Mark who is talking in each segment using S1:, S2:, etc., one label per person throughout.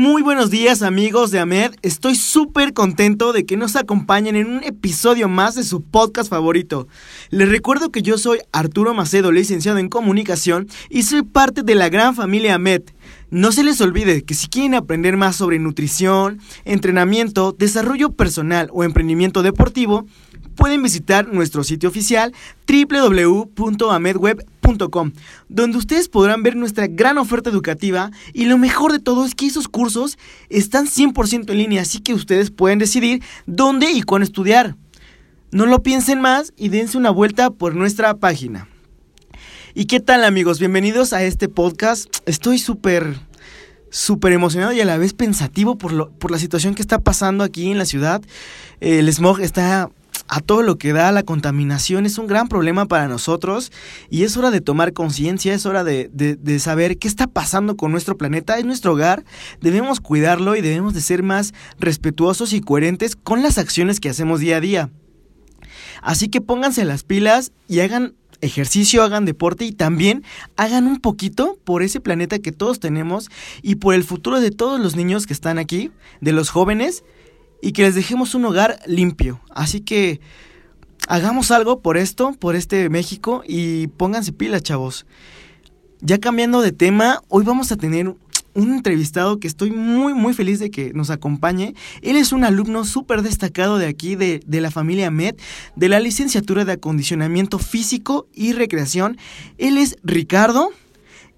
S1: Muy buenos días amigos de AMED, estoy súper contento de que nos acompañen en un episodio más de su podcast favorito. Les recuerdo que yo soy Arturo Macedo, licenciado en comunicación y soy parte de la gran familia AMED. No se les olvide que si quieren aprender más sobre nutrición, entrenamiento, desarrollo personal o emprendimiento deportivo, pueden visitar nuestro sitio oficial www.amedweb.com, donde ustedes podrán ver nuestra gran oferta educativa y lo mejor de todo es que esos cursos están 100% en línea, así que ustedes pueden decidir dónde y cuándo estudiar. No lo piensen más y dense una vuelta por nuestra página. ¿Y qué tal amigos? Bienvenidos a este podcast. Estoy súper, súper emocionado y a la vez pensativo por, lo, por la situación que está pasando aquí en la ciudad. El smog está a todo lo que da la contaminación es un gran problema para nosotros y es hora de tomar conciencia, es hora de, de, saber qué está pasando con nuestro planeta, es nuestro hogar, debemos cuidarlo y debemos de ser más respetuosos y coherentes con las acciones que hacemos día a día. Así que pónganse las pilas y hagan ejercicio, hagan deporte y también hagan un poquito por ese planeta que todos tenemos y por el futuro de todos los niños que están aquí, de los jóvenes y que les dejemos un hogar limpio. Así que hagamos algo por esto, por este México y pónganse pilas, chavos. Ya cambiando de tema, hoy vamos a tener un entrevistado que estoy muy muy feliz de que nos acompañe. Él es un alumno súper destacado de aquí, de, de, la familia MED, de la licenciatura de acondicionamiento físico y recreación. Él es Ricardo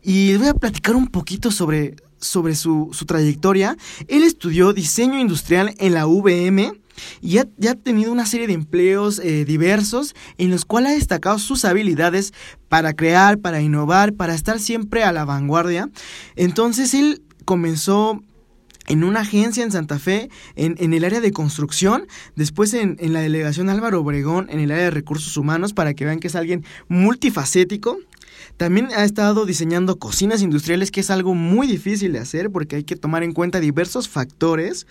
S1: y les voy a platicar un poquito sobre, sobre su, su, trayectoria. Él estudió diseño industrial en la VM y ya, ya ha tenido una serie de empleos eh, diversos en los cuales ha destacado sus habilidades para crear, para innovar, para estar siempre a la vanguardia. Entonces él comenzó en una agencia en Santa Fe, en, en el área de construcción, después en, en, la delegación Álvaro Obregón, en el área de recursos humanos, para que vean que es alguien multifacético. También ha estado diseñando cocinas industriales, que es algo muy difícil de hacer porque hay que tomar en cuenta diversos factores.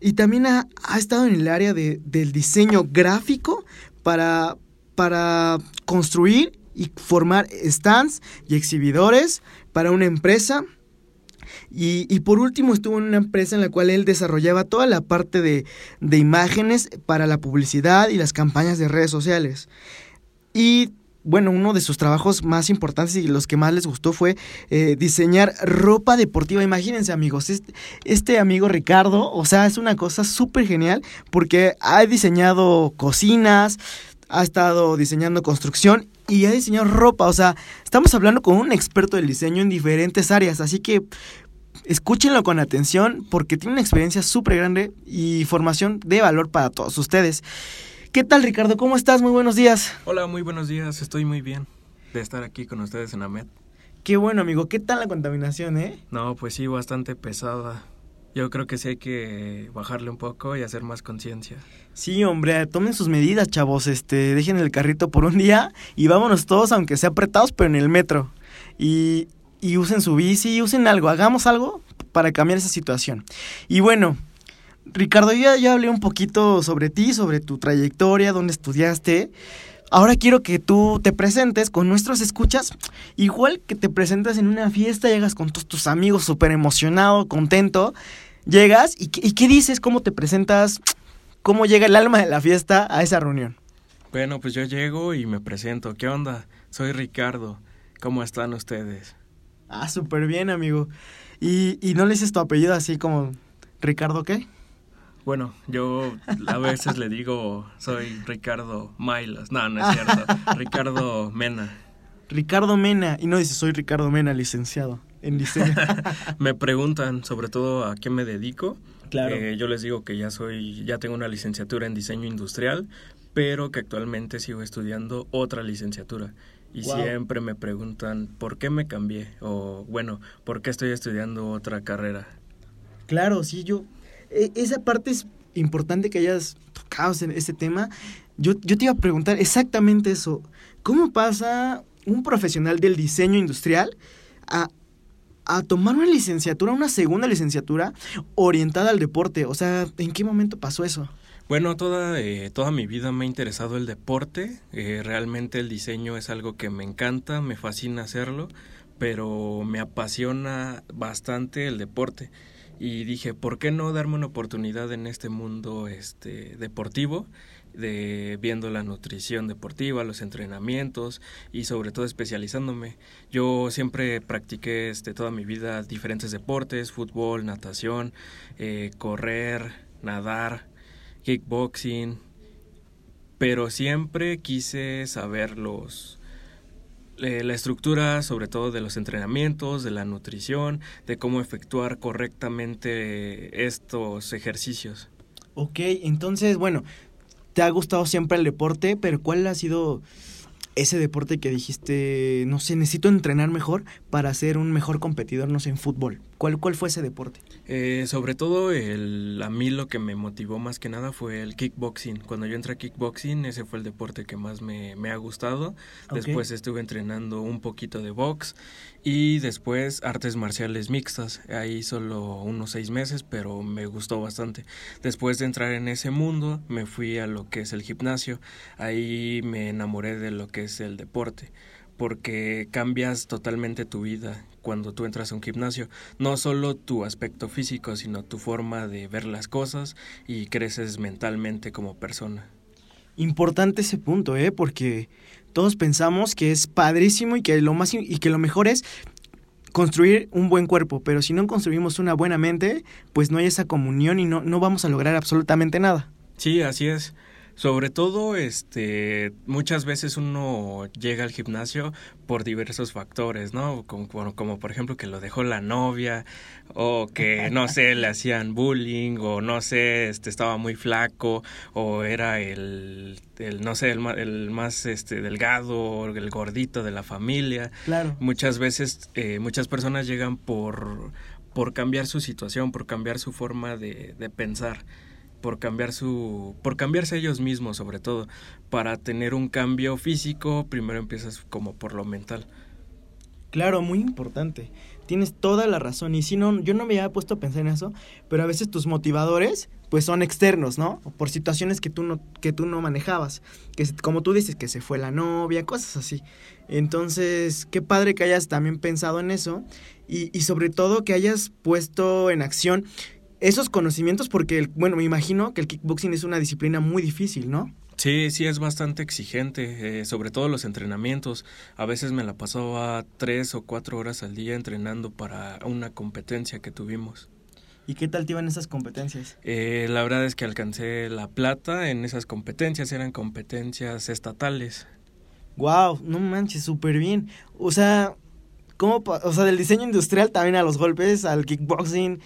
S1: Y también ha, estado en el área de, del diseño gráfico para, para construir y formar stands y exhibidores para una empresa. Y, y, por último estuvo en una empresa en la cual él desarrollaba toda la parte de, de imágenes para la publicidad y las campañas de redes sociales. Y bueno, uno de sus trabajos más importantes y los que más les gustó fue eh, diseñar ropa deportiva. Imagínense, amigos, este, este amigo Ricardo, o sea, es una cosa súper genial porque ha diseñado cocinas, ha estado diseñando construcción y ha diseñado ropa. O sea, estamos hablando con un experto del diseño en diferentes áreas, así que escúchenlo con atención porque tiene una experiencia súper grande y formación de valor para todos ustedes. ¿Qué tal, Ricardo? ¿Cómo estás? Muy buenos días.
S2: Hola, muy buenos días. Estoy muy bien de estar aquí con ustedes en AMED.
S1: Qué bueno, amigo. ¿Qué tal la contaminación, eh?
S2: No, pues sí, bastante pesada. Yo creo que sí hay que bajarle un poco y hacer más conciencia.
S1: Sí, hombre, tomen sus medidas, chavos. Este, dejen el carrito por un día y vámonos todos, aunque sea apretados, pero en el metro. Y, y usen su bici, usen algo, hagamos algo para cambiar esa situación. Y bueno, Ricardo, ya, ya hablé un poquito sobre ti, sobre tu trayectoria, dónde estudiaste. Ahora quiero que tú te presentes con nuestros escuchas, igual que te presentes en una fiesta, llegas con todos tus amigos súper emocionado, contento, llegas y, ¿qué- y ¿qué dices? ¿Cómo te presentas? ¿Cómo llega el alma de la fiesta a esa reunión?
S2: Bueno, pues yo llego y me presento. ¿Qué onda? Soy Ricardo. ¿Cómo están ustedes?
S1: Ah, súper bien, amigo. ¿Y, y no le dices tu apellido así como Ricardo qué?
S2: Bueno, yo a veces le digo, soy Ricardo Mailas. No, no es cierto. Ricardo Mena.
S1: Ricardo Mena. Y no dices soy Ricardo Mena, licenciado en diseño.
S2: Me preguntan sobre todo a qué me dedico.
S1: Claro.
S2: Eh, yo les digo que ya soy, ya tengo una licenciatura en diseño industrial, pero que actualmente sigo estudiando otra licenciatura. Y
S1: Wow.
S2: siempre me preguntan por qué me cambié o bueno, por qué estoy estudiando otra carrera.
S1: Claro, sí, yo. E- esa parte es importante que hayas tocado ese, ese tema. Yo, yo te iba a preguntar exactamente eso. ¿Cómo pasa un profesional del diseño industrial a, a tomar una licenciatura, una segunda licenciatura orientada al deporte? O sea, ¿en qué momento pasó eso?
S2: Bueno, toda, eh, toda mi vida me ha interesado el deporte. eh, realmente el diseño es algo que me encanta, me fascina hacerlo, pero me apasiona bastante el deporte. Y dije, ¿por qué no darme una oportunidad en este mundo este, deportivo? de viendo la nutrición deportiva, los entrenamientos y sobre todo especializándome. Yo siempre practiqué este, toda mi vida diferentes deportes, fútbol, natación, eh, correr, nadar, kickboxing, pero siempre quise saber los eh, la estructura sobre todo de los entrenamientos, de la nutrición, de cómo efectuar correctamente estos ejercicios.
S1: Ok, entonces, bueno, te ha gustado siempre el deporte, pero ¿cuál ha sido ese deporte que dijiste, no sé, necesito entrenar mejor para ser un mejor competidor, no sé, en fútbol? ¿Cuál, cuál fue ese deporte?
S2: Eh, sobre todo el, a mí lo que me motivó más que nada fue el kickboxing. Cuando yo entré a kickboxing, ese fue el deporte que más me, me ha gustado. Después estuve entrenando un poquito de box y después artes marciales mixtas. Ahí solo unos seis meses, pero me gustó bastante. Después de entrar en ese mundo, me fui a lo que es el gimnasio. Ahí me enamoré de lo que es el deporte porque cambias totalmente tu vida cuando tú entras a un gimnasio. No solo tu aspecto físico, sino tu forma de ver las cosas y creces mentalmente como persona.
S1: Importante ese punto, ¿eh? Porque todos pensamos que es padrísimo y que lo más y que lo mejor es construir un buen cuerpo, pero si no construimos una buena mente, pues no hay esa comunión y no, no vamos a lograr absolutamente nada.
S2: Sí, así es. Sobre todo, este, muchas veces uno llega al gimnasio por diversos factores, ¿no? Como, como, como, por ejemplo que lo dejó la novia, o que no sé, le hacían bullying, o no sé, este, estaba muy flaco, o era el, el no sé, el, el más este, delgado, o el gordito de la familia.
S1: Claro.
S2: Muchas veces, eh, muchas personas llegan por, por cambiar su situación, por cambiar su forma de, de pensar, por cambiar su, por cambiarse ellos mismos sobre todo. Para tener un cambio físico, primero empiezas como por lo mental.
S1: Claro, muy importante. Tienes toda la razón. Y si no, yo no me había puesto a pensar en eso, pero a veces tus motivadores, pues son externos, ¿no? Por situaciones que tú no, que tú no manejabas. Que como tú dices, que se fue la novia, cosas así. Entonces, qué padre que hayas también pensado en eso. Y, y sobre todo que hayas puesto en acción esos conocimientos, porque, el- bueno, me imagino que el kickboxing es una disciplina muy difícil, ¿no?
S2: Sí, sí es bastante exigente, eh, sobre todo los entrenamientos. A veces me la pasaba tres o cuatro horas al día entrenando para una competencia que tuvimos.
S1: ¿Y qué tal te iban esas competencias?
S2: Eh, la verdad es que alcancé la plata en esas competencias, eran competencias estatales.
S1: Wow, no manches, súper bien. O sea, ¿cómo, o sea, del diseño industrial también a los golpes, al kickboxing,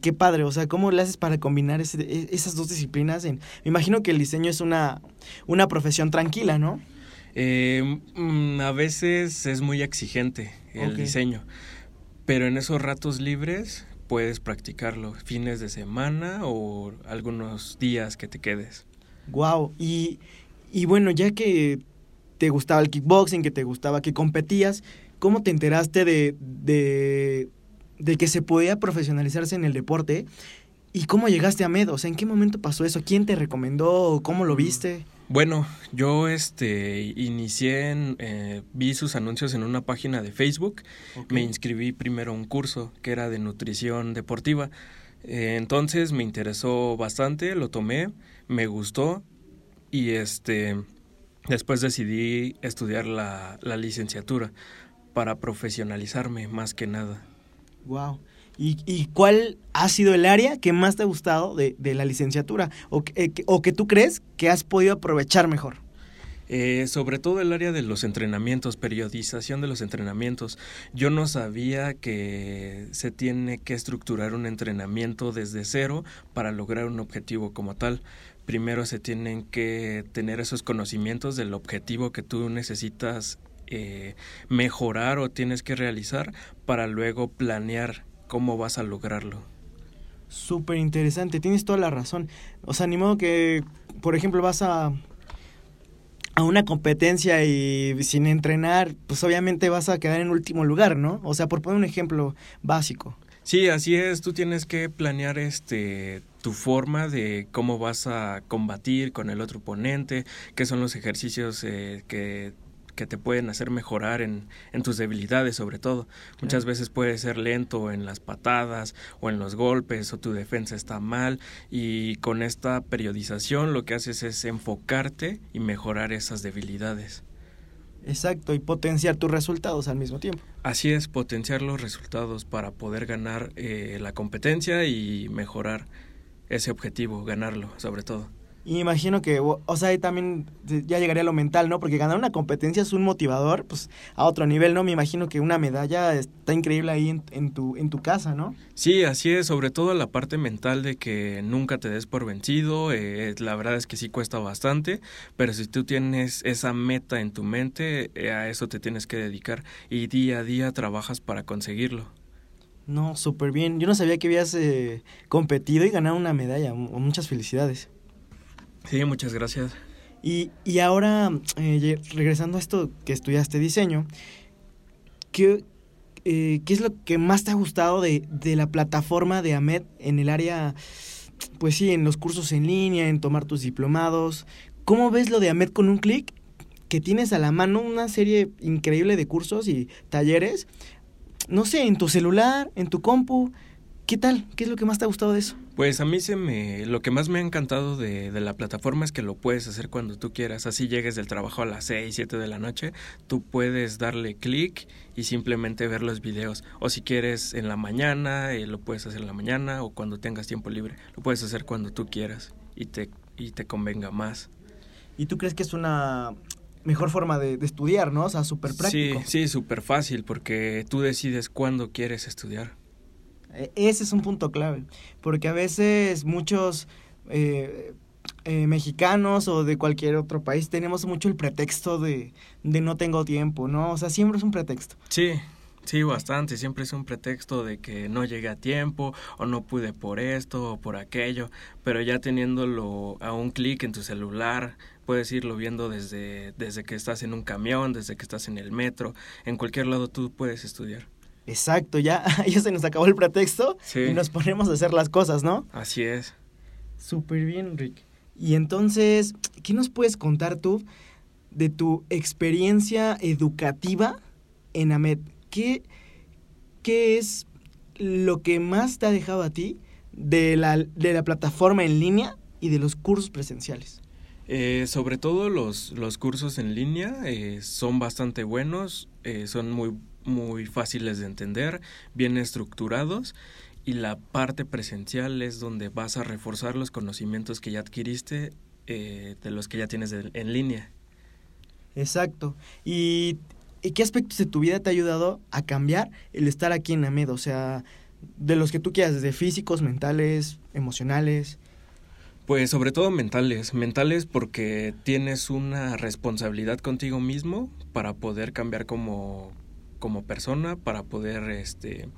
S1: qué padre. O sea, ¿cómo le haces para combinar ese- e- esas dos disciplinas? En, me imagino que el diseño es una, una profesión tranquila, ¿no?
S2: Eh, mm, a veces es muy exigente el diseño, pero en esos ratos libres puedes practicarlo fines de semana o algunos días que te quedes.
S1: Wow. Y, y bueno, ya que te gustaba el kickboxing, que te gustaba, que competías, ¿cómo te enteraste de, de, de que se podía profesionalizarse en el deporte? ¿Y cómo llegaste a Med? O sea, ¿en qué momento pasó eso? ¿Quién te recomendó? ¿Cómo lo viste?
S2: Bueno, yo este inicié en eh, vi sus anuncios en una página de Facebook.
S1: Ok.
S2: Me inscribí primero a un curso que era de nutrición deportiva. Eh, entonces me interesó bastante, lo tomé, me gustó y este después decidí estudiar la, la licenciatura para profesionalizarme más que nada.
S1: Wow. ¿Y, y cuál ha sido el área que más te ha gustado de, de la licenciatura? O, que- eh, que- ¿O que tú crees que has podido aprovechar mejor?
S2: Eh, sobre todo el área de los entrenamientos, periodización de los entrenamientos. Yo no sabía que se tiene que estructurar un entrenamiento desde cero para lograr un objetivo como tal. Primero se tienen que tener esos conocimientos del objetivo que tú necesitas eh, mejorar o tienes que realizar para luego planear cómo vas a lograrlo.
S1: Súper interesante, tienes toda la razón. O sea, ni modo que, por ejemplo, vas a, a una competencia y sin entrenar, pues obviamente vas a quedar en último lugar, ¿no? O sea, por poner un ejemplo básico.
S2: Sí, así es. Tú tienes que planear este tu forma de cómo vas a combatir con el otro oponente, qué son los ejercicios eh, que, que te pueden hacer mejorar en, en tus debilidades sobre todo. Muchas veces puedes ser lento en las patadas o en los golpes o tu defensa está mal y con esta periodización lo que haces es enfocarte y mejorar esas debilidades.
S1: Exacto, y potenciar tus resultados al mismo tiempo.
S2: Así es, potenciar los resultados para poder ganar eh, la competencia y mejorar ese objetivo, ganarlo, sobre todo.
S1: Y imagino que, o sea, ahí también ya llegaría a lo mental, ¿no? Porque ganar una competencia es un motivador, pues, a otro nivel, ¿no? Me imagino que una medalla está increíble ahí en, en tu, en tu casa, ¿no?
S2: Sí, así es, sobre todo la parte mental de que nunca te des por vencido, eh, la verdad es que sí cuesta bastante, pero si tú tienes esa meta en tu mente, eh, a eso te tienes que dedicar y día a día trabajas para conseguirlo.
S1: No, súper bien. Yo no sabía que habías eh, competido y ganado una medalla. Muchas felicidades.
S2: Sí, muchas gracias.
S1: Y, y ahora, eh, regresando a esto que estudiaste diseño, ¿qué, eh, ¿qué es lo que más te ha gustado de, de la plataforma de AMED en el área, pues sí, en los cursos en línea, en tomar tus diplomados? ¿Cómo ves lo de AMED con un clic? Que tienes a la mano una serie increíble de cursos y talleres, no sé, en tu celular, en tu compu. ¿Qué tal? ¿Qué es lo que más te ha gustado de eso?
S2: Pues a mí se me, lo que más me ha encantado de, de la plataforma es que lo puedes hacer cuando tú quieras, así llegues del trabajo a las 6, 7 de la noche, tú puedes darle clic y simplemente ver los videos, o si quieres en la mañana, eh, lo puedes hacer en la mañana o cuando tengas tiempo libre, lo puedes hacer cuando tú quieras y te, y te convenga más.
S1: ¿Y tú crees que es una mejor forma de, de estudiar, no? O sea, súper práctico.
S2: Sí, sí, súper fácil porque tú decides cuándo quieres estudiar.
S1: E- Ese es un punto clave, porque a veces muchos eh, eh, mexicanos o de cualquier otro país tenemos mucho el pretexto de, de no tengo tiempo, ¿no? O sea, siempre es un pretexto.
S2: Sí, sí, bastante. Siempre es un pretexto de que no llegué a tiempo o no pude por esto o por aquello, pero ya teniéndolo a un clic en tu celular, puedes irlo viendo desde, desde que estás en un camión, desde que estás en el metro, en cualquier lado tú puedes estudiar.
S1: Exacto, ya, ya se nos acabó el pretexto
S2: Sí.
S1: y nos ponemos a hacer las cosas, ¿no?
S2: Así es.
S1: Súper bien, Rick. Y entonces, ¿qué nos puedes contar tú de tu experiencia educativa en AMED? ¿Qué, qué es lo que más te ha dejado a ti de la, de la plataforma en línea y de los cursos presenciales?
S2: Eh, sobre todo los, los cursos en línea eh, son bastante buenos, eh, son muy, muy fáciles de entender, bien estructurados y la parte presencial es donde vas a reforzar los conocimientos que ya adquiriste eh, de los que ya tienes de- en línea.
S1: Exacto. ¿Y, y qué aspectos de tu vida te ha ayudado a cambiar el estar aquí en AMED? O sea, de los que tú quieras, desde físicos, mentales, emocionales.
S2: Pues sobre todo mentales, mentales porque tienes una responsabilidad contigo mismo para poder cambiar como, como persona, para poder este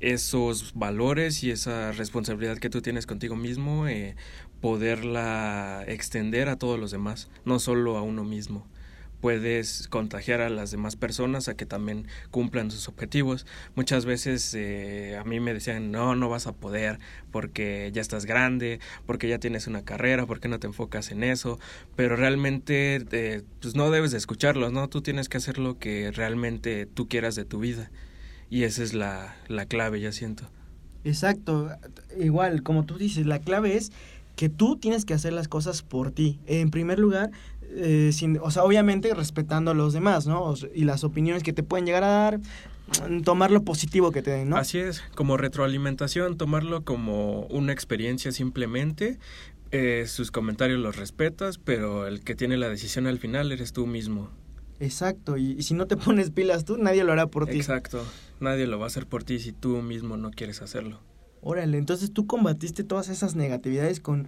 S2: esos valores y esa responsabilidad que tú tienes contigo mismo, eh, poderla extender a todos los demás, no solo a uno mismo puedes contagiar a las demás personas a que también cumplan sus objetivos. Muchas veces eh, a mí me decían, no, no vas a poder porque ya estás grande, porque ya tienes una carrera, porque no te enfocas en eso, pero realmente eh, pues no debes de escucharlos, ¿no? Tú tienes que hacer lo que realmente tú quieras de tu vida y esa es la, la clave, ya siento.
S1: Exacto, igual, como tú dices, la clave es que tú tienes que hacer las cosas por ti. En primer lugar, eh, sin, o sea, obviamente respetando a los demás, ¿no? y las opiniones que te pueden llegar a dar, mm, tomar lo positivo que te den, ¿no?
S2: Así es, como retroalimentación, tomarlo como una experiencia simplemente. Eh, sus comentarios los respetas, pero el que tiene la decisión al final eres tú mismo.
S1: Exacto, y, y si no te pones pilas tú, nadie lo hará por ti.
S2: Exacto, nadie lo va a hacer por ti si tú mismo no quieres hacerlo.
S1: Órale, entonces tú combatiste todas esas negatividades con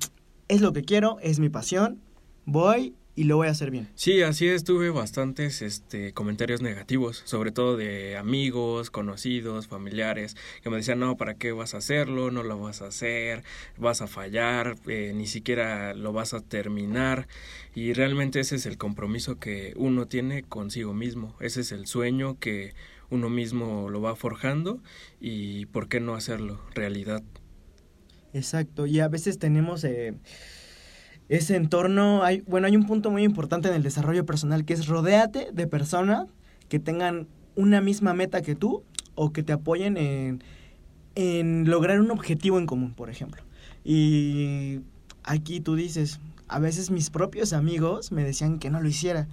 S1: es lo que quiero, es mi pasión, voy y lo voy a hacer bien.
S2: Sí, así es, tuve bastantes este, comentarios negativos, sobre todo de amigos, conocidos, familiares, que me decían, no, ¿para qué vas a hacerlo? No lo vas a hacer, vas a fallar, eh, ni siquiera lo vas a terminar. Y realmente ese es el compromiso que uno tiene consigo mismo, ese es el sueño que uno mismo lo va forjando y por qué no hacerlo realidad.
S1: Exacto, y a veces tenemos... Eh, ese entorno, hay, bueno, hay un punto muy importante en el desarrollo personal que es rodéate de personas que tengan una misma meta que tú o que te apoyen en, en lograr un objetivo en común, por ejemplo. Y aquí tú dices, a veces mis propios amigos me decían que no lo hiciera.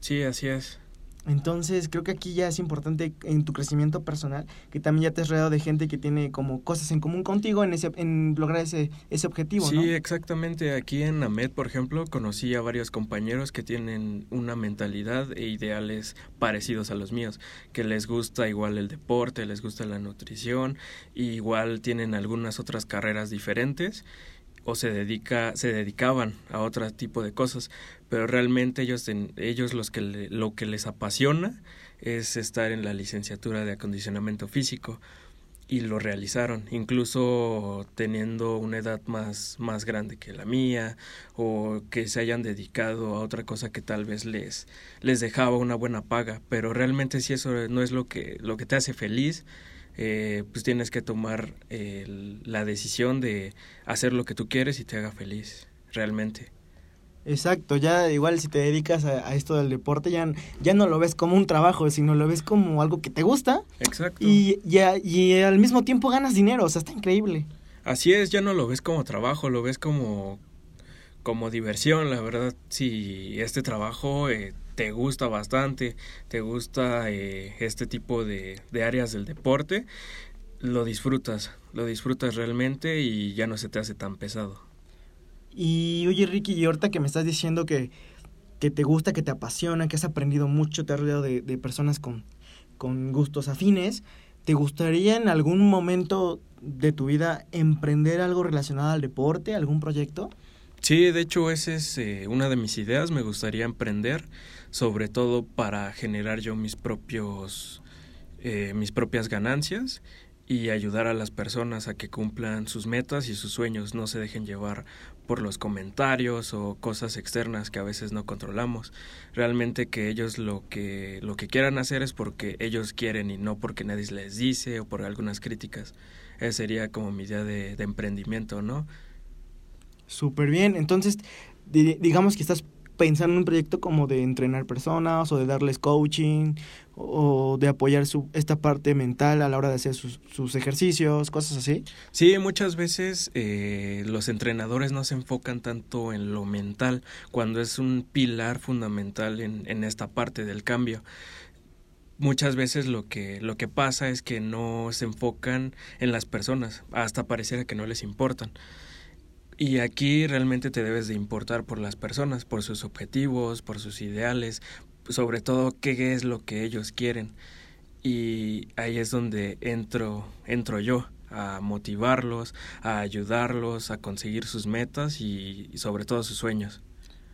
S2: Sí, así es.
S1: Entonces, creo que aquí ya es importante en tu crecimiento personal que también ya te has rodeado de gente que tiene como cosas en común contigo en ese en lograr ese ese objetivo,
S2: Sí, exactamente. Aquí en AMED, por ejemplo, conocí a varios compañeros que tienen una mentalidad e ideales parecidos a los míos, que les gusta igual el deporte, les gusta la nutrición, igual tienen algunas otras carreras diferentes o se dedica se dedicaban a otro tipo de cosas pero realmente ellos ellos los que lo que les apasiona es estar en la licenciatura de acondicionamiento físico y lo realizaron incluso teniendo una edad más más grande que la mía o que se hayan dedicado a otra cosa que tal vez les les dejaba una buena paga pero realmente si eso no es lo que lo que te hace feliz eh, pues tienes que tomar la decisión de hacer lo que tú quieres y te haga feliz, realmente.
S1: Exacto, ya igual si te dedicas a, esto del deporte, ya, ya no lo ves como un trabajo, sino lo ves como algo que te gusta.
S2: Exacto.
S1: Y, y al mismo tiempo ganas dinero, o sea, está increíble.
S2: Así es, ya no lo ves como trabajo, lo ves como, como diversión, la verdad. Si este trabajo eh, te gusta bastante, te gusta eh, este tipo de, de áreas del deporte, lo disfrutas, lo disfrutas realmente y ya no se te hace tan pesado.
S1: Y oye Ricky, y ahorita que me estás diciendo que, que te gusta, que te apasiona, que has aprendido mucho, te has rodeado de, de personas con, con gustos afines, ¿te gustaría en algún momento de tu vida emprender algo relacionado al deporte, algún proyecto?
S2: Sí, de hecho esa es eh, una de mis ideas, me gustaría emprender sobre todo para generar yo mis propios eh, mis propias ganancias y ayudar a las personas a que cumplan sus metas y sus sueños, no se dejen llevar por los comentarios o cosas externas que a veces no controlamos. Realmente que ellos lo que lo que quieran hacer es porque ellos quieren y no porque nadie les dice o por algunas críticas. Esa sería como mi idea de, de emprendimiento, ¿no?
S1: Súper bien. Entonces, digamos que estás pensando en un proyecto como de entrenar personas o de darles coaching o de apoyar su, esta parte mental a la hora de hacer sus, sus ejercicios, cosas así?
S2: Sí, muchas veces eh, los entrenadores no se enfocan tanto en lo mental cuando es un pilar fundamental en, en esta parte del cambio muchas veces lo que lo que pasa es que no se enfocan en las personas hasta pareciera que no les importan y aquí realmente te debes de importar por las personas, por sus objetivos, por sus ideales, sobre todo qué es lo que ellos quieren. Y ahí es donde entro, entro yo a motivarlos, a ayudarlos a conseguir sus metas y, sobre todo sus sueños.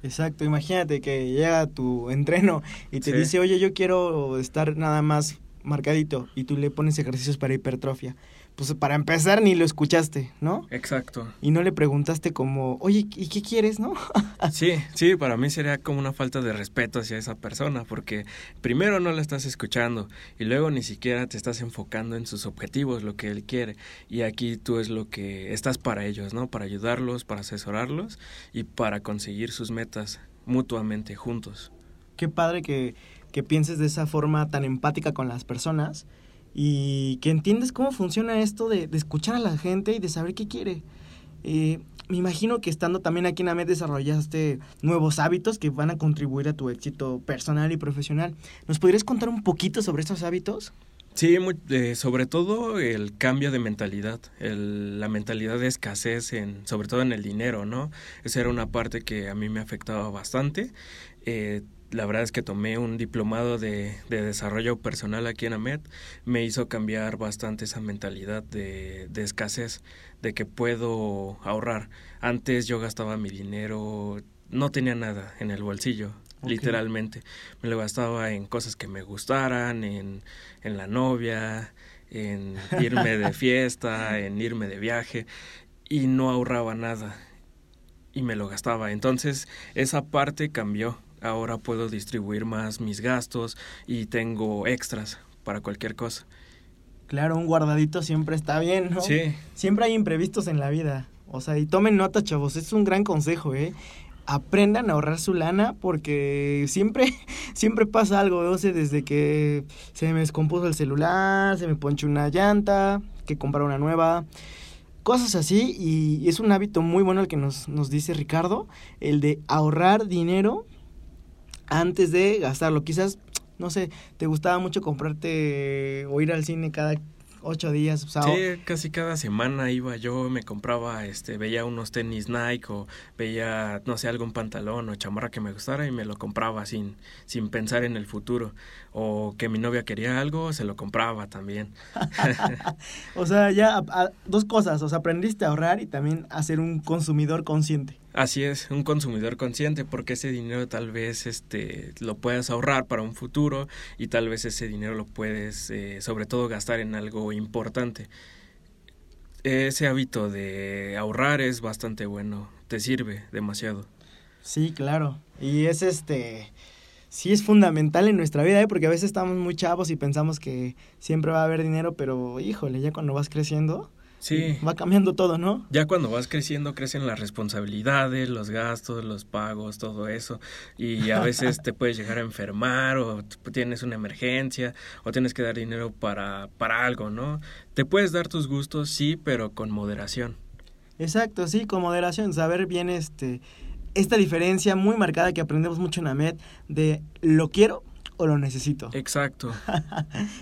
S1: Exacto, imagínate que llega tu entreno y te dice, oye, yo quiero estar nada más marcadito y tú le pones ejercicios para hipertrofia pues para empezar ni lo escuchaste, ¿no?
S2: Exacto.
S1: Y no le preguntaste como, oye, ¿y qué quieres, no?
S2: Sí, sí, para mí sería como una falta de respeto hacia esa persona, porque primero no la estás escuchando y luego ni siquiera te estás enfocando en sus objetivos, lo que él quiere. Y aquí tú es lo que estás para ellos, ¿no? Para ayudarlos, para asesorarlos y para conseguir sus metas mutuamente juntos.
S1: Qué padre que, que pienses de esa forma tan empática con las personas y que entiendes cómo funciona esto de, de escuchar a la gente y de saber qué quiere. Eh, me imagino que estando también aquí en AMED desarrollaste nuevos hábitos que van a contribuir a tu éxito personal y profesional. ¿Nos podrías contar un poquito sobre estos hábitos?
S2: Sí, muy, eh, sobre todo el cambio de mentalidad, la mentalidad de escasez, en, sobre todo en el dinero, ¿no? Esa era una parte que a mí me afectaba bastante. Eh, la verdad es que tomé un diplomado de, de, desarrollo personal aquí en AMED, me hizo cambiar bastante esa mentalidad de, de, escasez, de que puedo ahorrar. Antes yo gastaba mi dinero, no tenía nada en el bolsillo, okay. literalmente. Me lo gastaba en cosas que me gustaran, en, en la novia, en irme de fiesta, en irme de viaje, y no ahorraba nada. Y me lo gastaba. Entonces esa parte cambió ahora puedo distribuir más mis gastos y tengo extras para cualquier cosa.
S1: Claro, un guardadito siempre está bien, ¿no?
S2: Sí.
S1: Siempre hay imprevistos en la vida. O sea, y tomen nota, chavos, es un gran consejo, ¿eh? Aprendan a ahorrar su lana porque siempre, siempre pasa algo, o sea, desde que se me descompuso el celular, se me ponchó una llanta, que comprar una nueva cosas así y es un hábito muy bueno el que nos, nos dice Ricardo, el de ahorrar dinero antes de gastarlo. Quizás, no sé, te gustaba mucho comprarte o ir al cine cada ocho días. O sea,
S2: sí, casi cada semana iba yo, me compraba, este, veía unos tenis Nike o veía, no sé, algún pantalón o chamarra que me gustara y me lo compraba sin, sin pensar en el futuro. O que mi novia quería algo, se lo compraba también.
S1: o sea, ya a, a, dos cosas, o sea, aprendiste a ahorrar y también a ser un consumidor consciente.
S2: Así es, un consumidor consciente porque ese dinero tal vez este lo puedas ahorrar para un futuro y tal vez ese dinero lo puedes eh, sobre todo gastar en algo importante. Ese hábito de ahorrar es bastante bueno, te sirve demasiado.
S1: Sí, claro. Y es este sí es fundamental en nuestra vida, ¿eh? porque a veces estamos muy chavos y pensamos que siempre va a haber dinero, pero híjole, ya cuando vas creciendo,
S2: Sí.
S1: Va cambiando todo, ¿no?
S2: Ya cuando vas creciendo crecen las responsabilidades, los gastos, los pagos, todo eso. Y a veces te puedes llegar a enfermar o tienes una emergencia o tienes que dar dinero para, para algo, ¿no? Te puedes dar tus gustos, sí, pero con moderación.
S1: Exacto, sí, con moderación. Saber bien este esta diferencia muy marcada que aprendemos mucho en AMED de lo quiero o lo necesito.
S2: Exacto.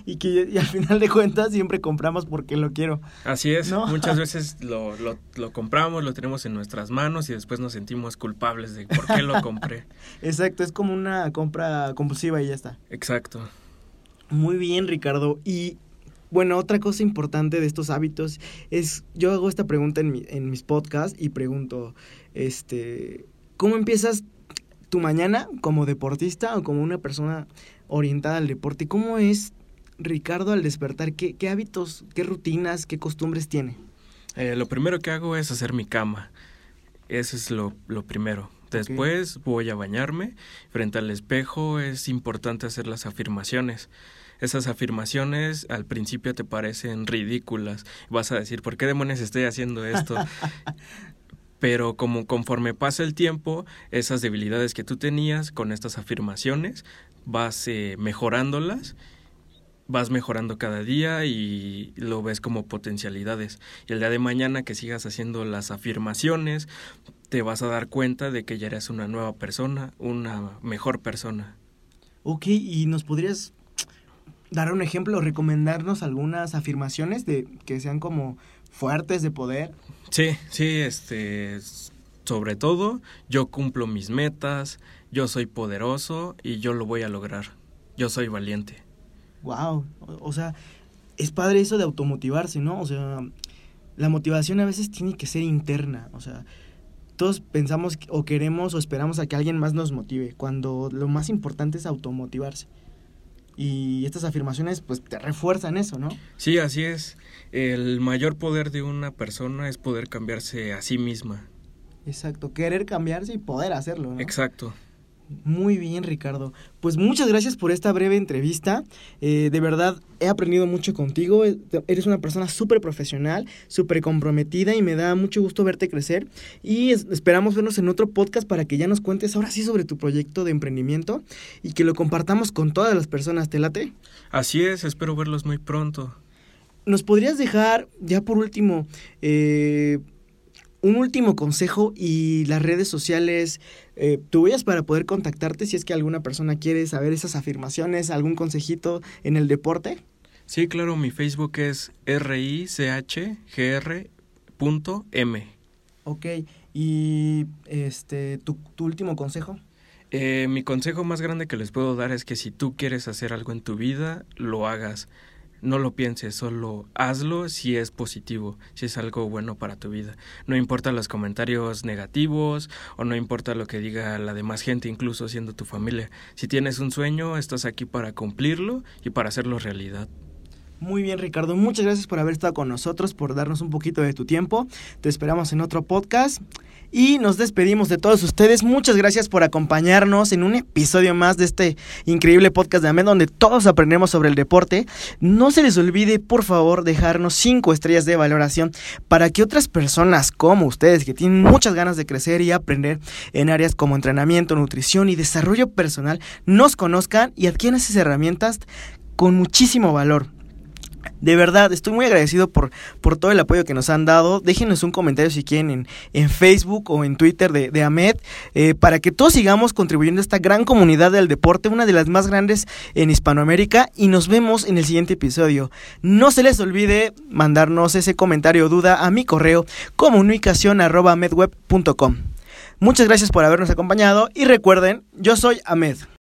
S1: y que y al final de cuentas siempre compramos porque lo quiero.
S2: Así es. ¿no? Muchas veces lo, lo, lo, compramos, lo tenemos en nuestras manos y después nos sentimos culpables de por qué lo compré.
S1: Exacto, es como una compra compulsiva y ya está.
S2: Exacto.
S1: Muy bien, Ricardo. Y bueno, otra cosa importante de estos hábitos es, yo hago esta pregunta en, mi, en mis podcasts y pregunto, este, ¿cómo empiezas tu mañana como deportista o como una persona orientada al deporte? ¿Cómo es Ricardo al despertar? ¿Qué, qué hábitos, qué rutinas, qué costumbres tiene?
S2: Eh, lo primero que hago es hacer mi cama. Eso es lo, lo primero. Después okay. voy a bañarme. Frente al espejo es importante hacer las afirmaciones. Esas afirmaciones al principio te parecen ridículas. Vas a decir, ¿por qué demonios estoy haciendo esto? pero como conforme pasa el tiempo, esas debilidades que tú tenías con estas afirmaciones, vas eh, mejorándolas, vas mejorando cada día y lo ves como potencialidades. Y el día de mañana que sigas haciendo las afirmaciones, te vas a dar cuenta de que ya eres una nueva persona, una mejor persona.
S1: Ok, ¿y nos podrías dar un ejemplo, recomendarnos algunas afirmaciones de que sean como fuertes de poder?
S2: Sí, sí, este, sobre todo, yo cumplo mis metas, yo soy poderoso y yo lo voy a lograr. Yo soy valiente.
S1: Wow, o, o sea, es padre eso de automotivarse, ¿no? O sea, la motivación a veces tiene que ser interna, o sea, todos pensamos o queremos o esperamos a que alguien más nos motive, cuando lo más importante es automotivarse. Y estas afirmaciones pues te refuerzan eso, ¿no?
S2: Sí, así es. El mayor poder de una persona es poder cambiarse a sí misma.
S1: Exacto, querer cambiarse y poder hacerlo, ¿no?
S2: Exacto.
S1: Muy bien, Ricardo. Pues muchas gracias por esta breve entrevista. Eh, de verdad, he aprendido mucho contigo. Eh, Eres una persona súper profesional, súper comprometida y me da mucho gusto verte crecer. Y es- esperamos vernos en otro podcast para que ya nos cuentes ahora sí sobre tu proyecto de emprendimiento y que lo compartamos con todas las personas. ¿Te late?
S2: Así es, espero verlos muy pronto.
S1: ¿Nos podrías dejar, ya por último, eh, un último consejo y las redes sociales eh, tuyas para poder contactarte si es que alguna persona quiere saber esas afirmaciones, algún consejito en el deporte?
S2: Sí, claro, mi Facebook es richgr.m.
S1: Ok, y este, ¿tu, tu último consejo?
S2: Eh, mi consejo más grande que les puedo dar es que si tú quieres hacer algo en tu vida, lo hagas. No lo pienses, solo hazlo si es positivo, si es algo bueno para tu vida. No importa los comentarios negativos o no importa lo que diga la demás gente, incluso siendo tu familia. Si tienes un sueño, estás aquí para cumplirlo y para hacerlo realidad.
S1: Muy bien, Ricardo. Muchas gracias por haber estado con nosotros, por darnos un poquito de tu tiempo. Te esperamos en otro podcast. Y nos despedimos de todos ustedes. Muchas gracias por acompañarnos en un episodio más de este increíble podcast de AMED donde todos aprendemos sobre el deporte. No se les olvide, por favor, dejarnos cinco estrellas de valoración para que otras personas como ustedes que tienen muchas ganas de crecer y aprender en áreas como entrenamiento, nutrición y desarrollo personal nos conozcan y adquieran esas herramientas con muchísimo valor. De verdad, estoy muy agradecido por, por todo el apoyo que nos han dado. Déjenos un comentario si quieren en, en Facebook o en Twitter de, de Ahmed, eh, para que todos sigamos contribuyendo a esta gran comunidad del deporte, una de las más grandes en Hispanoamérica. Y nos vemos en el siguiente episodio. No se les olvide mandarnos ese comentario o duda a mi correo comunicación arroba medweb.com. Muchas gracias por habernos acompañado y recuerden, yo soy Ahmed.